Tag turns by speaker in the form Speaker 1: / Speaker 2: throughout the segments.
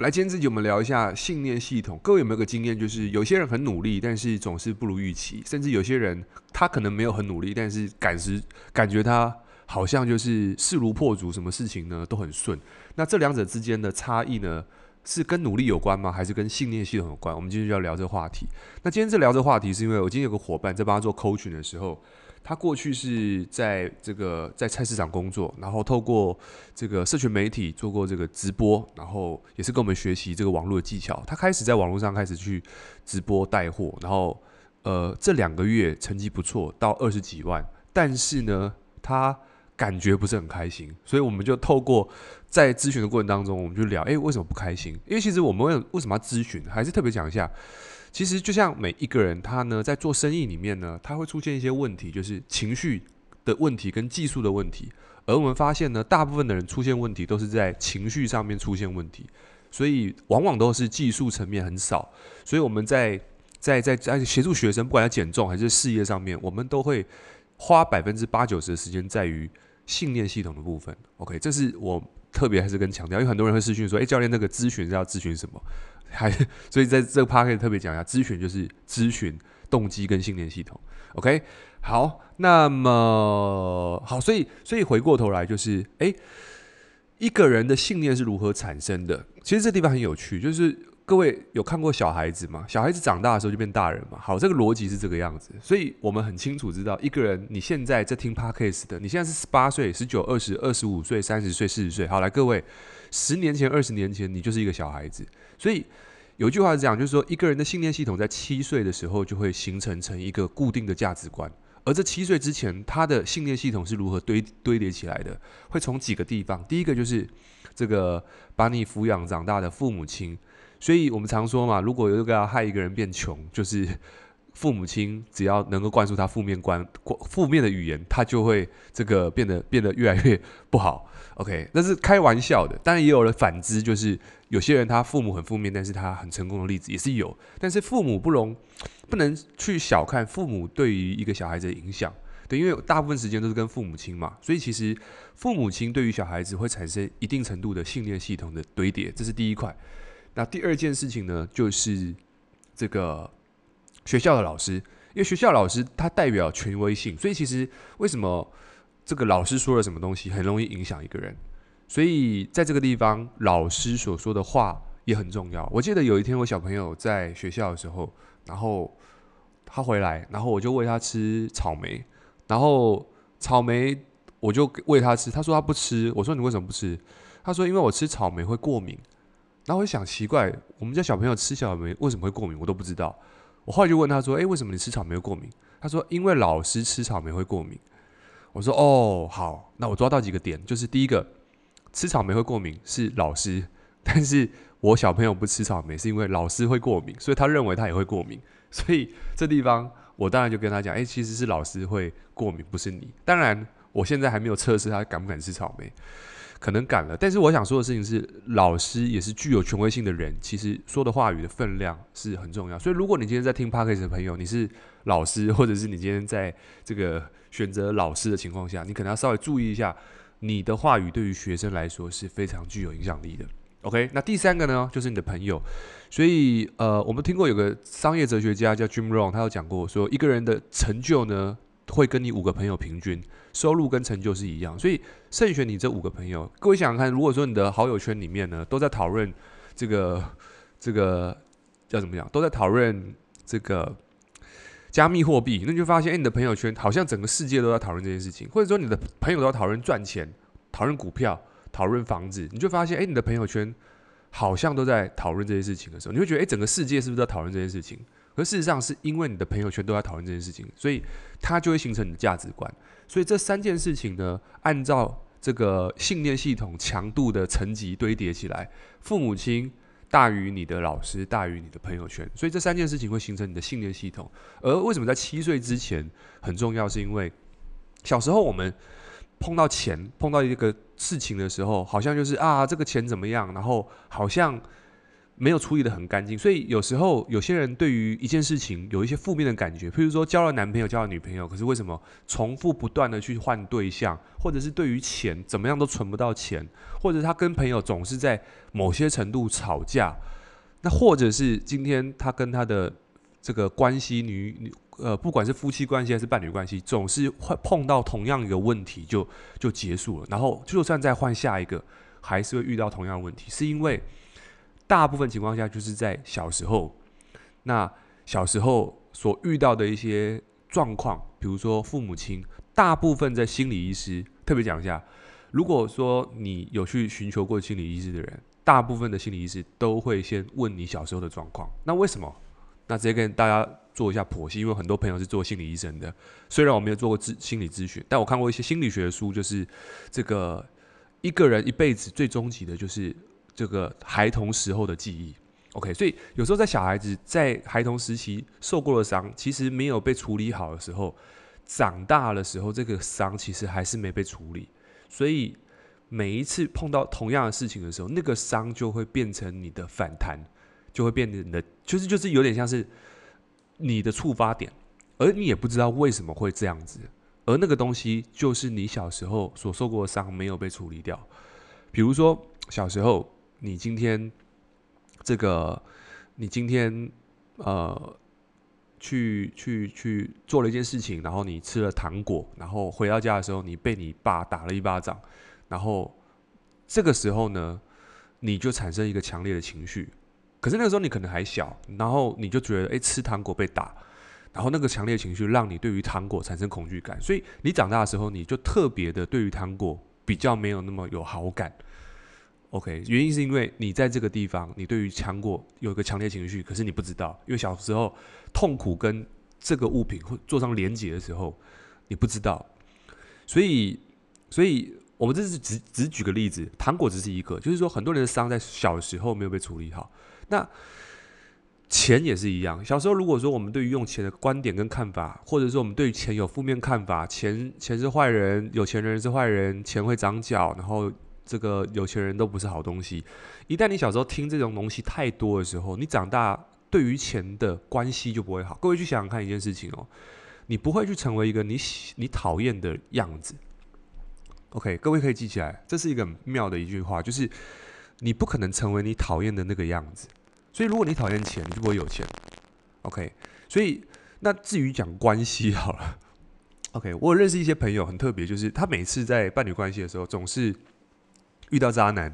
Speaker 1: 来，今天自己我们聊一下信念系统。各位有没有个经验，就是有些人很努力，但是总是不如预期；甚至有些人他可能没有很努力，但是感时感觉他好像就是势如破竹，什么事情呢都很顺。那这两者之间的差异呢，是跟努力有关吗？还是跟信念系统有关？我们今天就要聊这个话题。那今天这聊这个话题，是因为我今天有个伙伴在帮他做 coaching 的时候。他过去是在这个在菜市场工作，然后透过这个社群媒体做过这个直播，然后也是跟我们学习这个网络的技巧。他开始在网络上开始去直播带货，然后呃这两个月成绩不错，到二十几万。但是呢，他感觉不是很开心，所以我们就透过在咨询的过程当中，我们就聊，诶，为什么不开心？因为其实我们为为什么要咨询，还是特别讲一下。其实就像每一个人，他呢在做生意里面呢，他会出现一些问题，就是情绪的问题跟技术的问题。而我们发现呢，大部分的人出现问题都是在情绪上面出现问题，所以往往都是技术层面很少。所以我们在在在在协助学生，不管在减重还是事业上面，我们都会花百分之八九十的时间在于信念系统的部分。OK，这是我特别还是跟强调，因为很多人会私讯说：“诶，教练，那个咨询是要咨询什么？” 还所以在这个 part 可以特别讲一下，咨询就是咨询动机跟信念系统。OK，好，那么好，所以所以回过头来就是，诶，一个人的信念是如何产生的？其实这地方很有趣，就是各位有看过小孩子吗？小孩子长大的时候就变大人嘛。好，这个逻辑是这个样子，所以我们很清楚知道，一个人你现在在听 podcast 的，你现在是十八岁、十九、二十、二十五岁、三十岁、四十岁。好，来各位，十年前、二十年前，你就是一个小孩子。所以有一句话是这样，就是说一个人的信念系统在七岁的时候就会形成成一个固定的价值观，而这七岁之前，他的信念系统是如何堆堆叠起来的？会从几个地方，第一个就是这个把你抚养长大的父母亲，所以我们常说嘛，如果有一个要害一个人变穷，就是。父母亲只要能够灌输他负面观、负面的语言，他就会这个变得变得越来越不好。OK，那是开玩笑的。当然也有了反之，就是有些人他父母很负面，但是他很成功的例子也是有。但是父母不容不能去小看父母对于一个小孩子的影响，对，因为大部分时间都是跟父母亲嘛，所以其实父母亲对于小孩子会产生一定程度的信念系统的堆叠，这是第一块。那第二件事情呢，就是这个。学校的老师，因为学校老师他代表权威性，所以其实为什么这个老师说了什么东西很容易影响一个人？所以在这个地方，老师所说的话也很重要。我记得有一天我小朋友在学校的时候，然后他回来，然后我就喂他吃草莓，然后草莓我就喂他吃，他说他不吃，我说你为什么不吃？他说因为我吃草莓会过敏。然后我想奇怪，我们家小朋友吃草莓为什么会过敏？我都不知道。我后来就问他说：“诶，为什么你吃草莓会过敏？”他说：“因为老师吃草莓会过敏。”我说：“哦，好，那我抓到几个点，就是第一个，吃草莓会过敏是老师，但是我小朋友不吃草莓是因为老师会过敏，所以他认为他也会过敏。所以这地方我当然就跟他讲：诶，其实是老师会过敏，不是你。当然，我现在还没有测试他敢不敢吃草莓。”可能赶了，但是我想说的事情是，老师也是具有权威性的人，其实说的话语的分量是很重要。所以，如果你今天在听 Podcast 的朋友，你是老师，或者是你今天在这个选择老师的情况下，你可能要稍微注意一下，你的话语对于学生来说是非常具有影响力的。OK，那第三个呢，就是你的朋友。所以，呃，我们听过有个商业哲学家叫 Jim Rohn，他有讲过说，一个人的成就呢，会跟你五个朋友平均。收入跟成就是一样，所以慎选你这五个朋友。各位想想看，如果说你的好友圈里面呢，都在讨论这个这个叫怎么样，都在讨论这个加密货币，那你就发现，哎，你的朋友圈好像整个世界都在讨论这件事情，或者说你的朋友都在讨论赚钱、讨论股票、讨论房子，你就发现，哎，你的朋友圈好像都在讨论这些事情的时候，你会觉得，哎，整个世界是不是在讨论这件事情？可事实上，是因为你的朋友圈都在讨论这件事情，所以它就会形成你的价值观。所以这三件事情呢，按照这个信念系统强度的层级堆叠起来，父母亲大于你的老师，大于你的朋友圈，所以这三件事情会形成你的信念系统。而为什么在七岁之前很重要？是因为小时候我们碰到钱、碰到一个事情的时候，好像就是啊，这个钱怎么样？然后好像没有处理得很干净，所以有时候有些人对于一件事情有一些负面的感觉，譬如说交了男朋友、交了女朋友，可是为什么重复不断的去换对象，或者是对于钱怎么样都存不到钱，或者他跟朋友总是在某些程度吵架，那或者是今天他跟他的这个关系女女呃，不管是夫妻关系还是伴侣关系，总是会碰到同样一个问题就就结束了，然后就算再换下一个，还是会遇到同样的问题，是因为。大部分情况下，就是在小时候，那小时候所遇到的一些状况，比如说父母亲，大部分在心理医师特别讲一下，如果说你有去寻求过心理医师的人，大部分的心理医师都会先问你小时候的状况。那为什么？那直接跟大家做一下剖析，因为很多朋友是做心理医生的，虽然我没有做过咨心理咨询，但我看过一些心理学的书，就是这个一个人一辈子最终极的就是。这个孩童时候的记忆，OK，所以有时候在小孩子在孩童时期受过的伤，其实没有被处理好的时候，长大的时候这个伤其实还是没被处理，所以每一次碰到同样的事情的时候，那个伤就会变成你的反弹，就会变成你的，就是就是有点像是你的触发点，而你也不知道为什么会这样子，而那个东西就是你小时候所受过的伤没有被处理掉，比如说小时候。你今天这个，你今天呃，去去去做了一件事情，然后你吃了糖果，然后回到家的时候，你被你爸打了一巴掌，然后这个时候呢，你就产生一个强烈的情绪。可是那个时候你可能还小，然后你就觉得，诶，吃糖果被打，然后那个强烈情绪让你对于糖果产生恐惧感，所以你长大的时候，你就特别的对于糖果比较没有那么有好感。OK，原因是因为你在这个地方，你对于糖果有一个强烈情绪，可是你不知道，因为小时候痛苦跟这个物品会做上连结的时候，你不知道，所以，所以我们这是只只举个例子，糖果只是一个，就是说很多人的伤在小时候没有被处理好。那钱也是一样，小时候如果说我们对于用钱的观点跟看法，或者说我们对于钱有负面看法，钱钱是坏人，有钱人是坏人，钱会长脚，然后。这个有钱人都不是好东西。一旦你小时候听这种东西太多的时候，你长大对于钱的关系就不会好。各位去想想看一件事情哦，你不会去成为一个你喜你讨厌的样子。OK，各位可以记起来，这是一个很妙的一句话，就是你不可能成为你讨厌的那个样子。所以如果你讨厌钱，你就不会有钱。OK，所以那至于讲关系好了，OK，我认识一些朋友很特别，就是他每次在伴侣关系的时候总是。遇到渣男，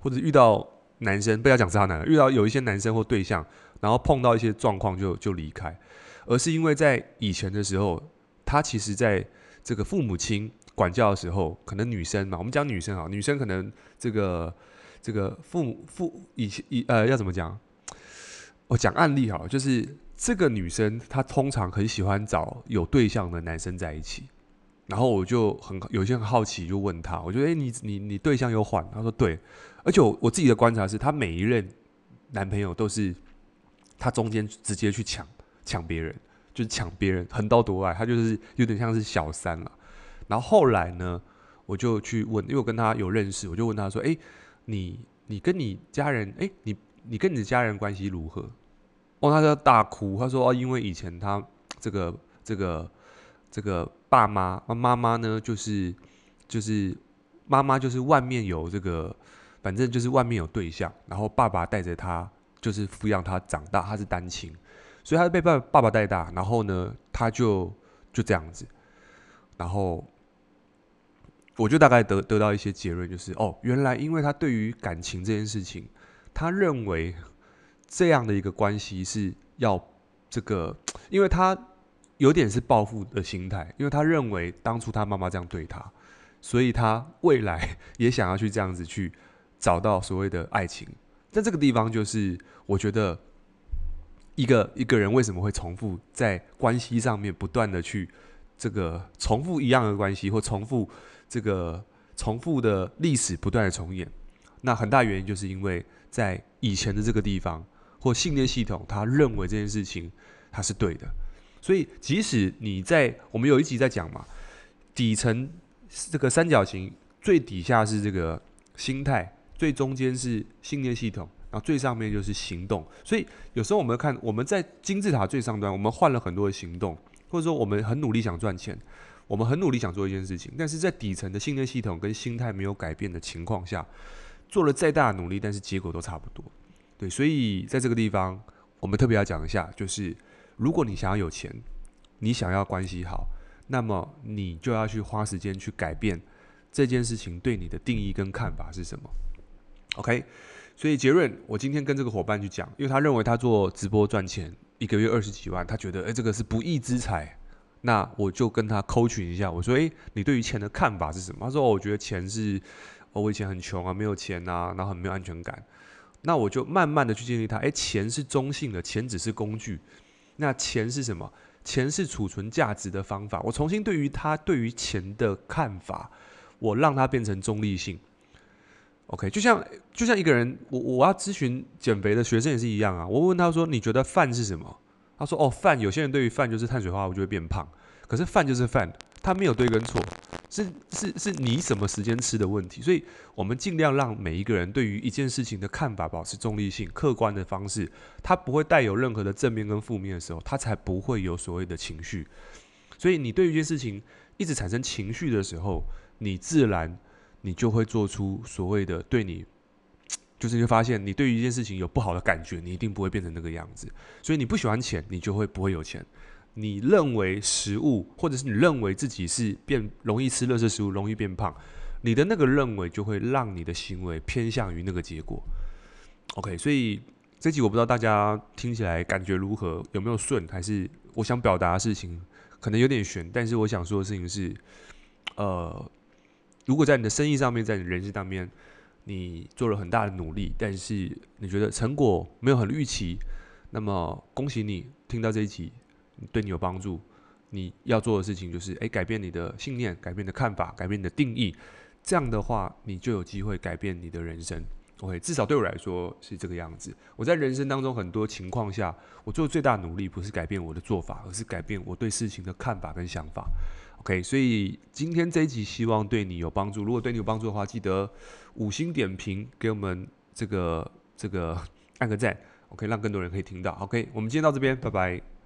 Speaker 1: 或者遇到男生，不要讲渣男了，遇到有一些男生或对象，然后碰到一些状况就就离开，而是因为在以前的时候，他其实在这个父母亲管教的时候，可能女生嘛，我们讲女生啊，女生可能这个这个父母父以前以呃要怎么讲？我讲案例好，就是这个女生她通常很喜欢找有对象的男生在一起。然后我就很有些很好奇，就问他，我觉得，诶，你你你对象有换？他说对，而且我我自己的观察是，他每一任男朋友都是他中间直接去抢抢别人，就是抢别人，横刀夺爱，他就是有点像是小三了。然后后来呢，我就去问，因为我跟他有认识，我就问他说，诶，你你跟你家人，诶，你你跟你的家人关系如何？哦，他就大哭，他说，哦，因为以前他这个这个。这个爸妈，妈妈呢，就是就是妈妈就是外面有这个，反正就是外面有对象，然后爸爸带着他，就是抚养他长大，他是单亲，所以他被爸爸爸带大，然后呢，他就就这样子，然后我就大概得得到一些结论，就是哦，原来因为他对于感情这件事情，他认为这样的一个关系是要这个，因为他。有点是报复的心态，因为他认为当初他妈妈这样对他，所以他未来 也想要去这样子去找到所谓的爱情。在这个地方，就是我觉得一个一个人为什么会重复在关系上面不断的去这个重复一样的关系，或重复这个重复的历史不断的重演。那很大原因就是因为在以前的这个地方或信念系统，他认为这件事情他是对的。所以，即使你在我们有一集在讲嘛，底层这个三角形最底下是这个心态，最中间是信念系统，然后最上面就是行动。所以有时候我们看我们在金字塔最上端，我们换了很多的行动，或者说我们很努力想赚钱，我们很努力想做一件事情，但是在底层的信念系统跟心态没有改变的情况下，做了再大的努力，但是结果都差不多。对，所以在这个地方，我们特别要讲一下，就是如果你想要有钱，你想要关系好，那么你就要去花时间去改变这件事情对你的定义跟看法是什么。OK，所以杰润，我今天跟这个伙伴去讲，因为他认为他做直播赚钱，一个月二十几万，他觉得诶，这个是不义之财。那我就跟他 coach 一下，我说诶，你对于钱的看法是什么？他说哦，我觉得钱是，哦，我以前很穷啊，没有钱啊，然后很没有安全感。那我就慢慢的去建立他，诶，钱是中性的，钱只是工具。那钱是什么？钱是储存价值的方法。我重新对于他对于钱的看法，我让它变成中立性。OK，就像就像一个人，我我要咨询减肥的学生也是一样啊。我问他说：“你觉得饭是什么？”他说：“哦，饭。”有些人对于饭就是碳水化合物就会变胖，可是饭就是饭，它没有对跟错。是是是你什么时间吃的问题，所以我们尽量让每一个人对于一件事情的看法保持中立性、客观的方式，他不会带有任何的正面跟负面的时候，他才不会有所谓的情绪。所以你对于一件事情一直产生情绪的时候，你自然你就会做出所谓的对你，就是你会发现你对于一件事情有不好的感觉，你一定不会变成那个样子。所以你不喜欢钱，你就会不会有钱。你认为食物，或者是你认为自己是变容易吃垃圾食物，容易变胖，你的那个认为就会让你的行为偏向于那个结果。OK，所以这集我不知道大家听起来感觉如何，有没有顺，还是我想表达的事情可能有点悬，但是我想说的事情是，呃，如果在你的生意上面，在你人生上面，你做了很大的努力，但是你觉得成果没有很预期，那么恭喜你听到这一集。对你有帮助，你要做的事情就是，诶，改变你的信念，改变你的看法，改变你的定义。这样的话，你就有机会改变你的人生。OK，至少对我来说是这个样子。我在人生当中很多情况下，我做的最大努力不是改变我的做法，而是改变我对事情的看法跟想法。OK，所以今天这一集希望对你有帮助。如果对你有帮助的话，记得五星点评给我们这个这个按个赞，OK，让更多人可以听到。OK，我们今天到这边，拜拜。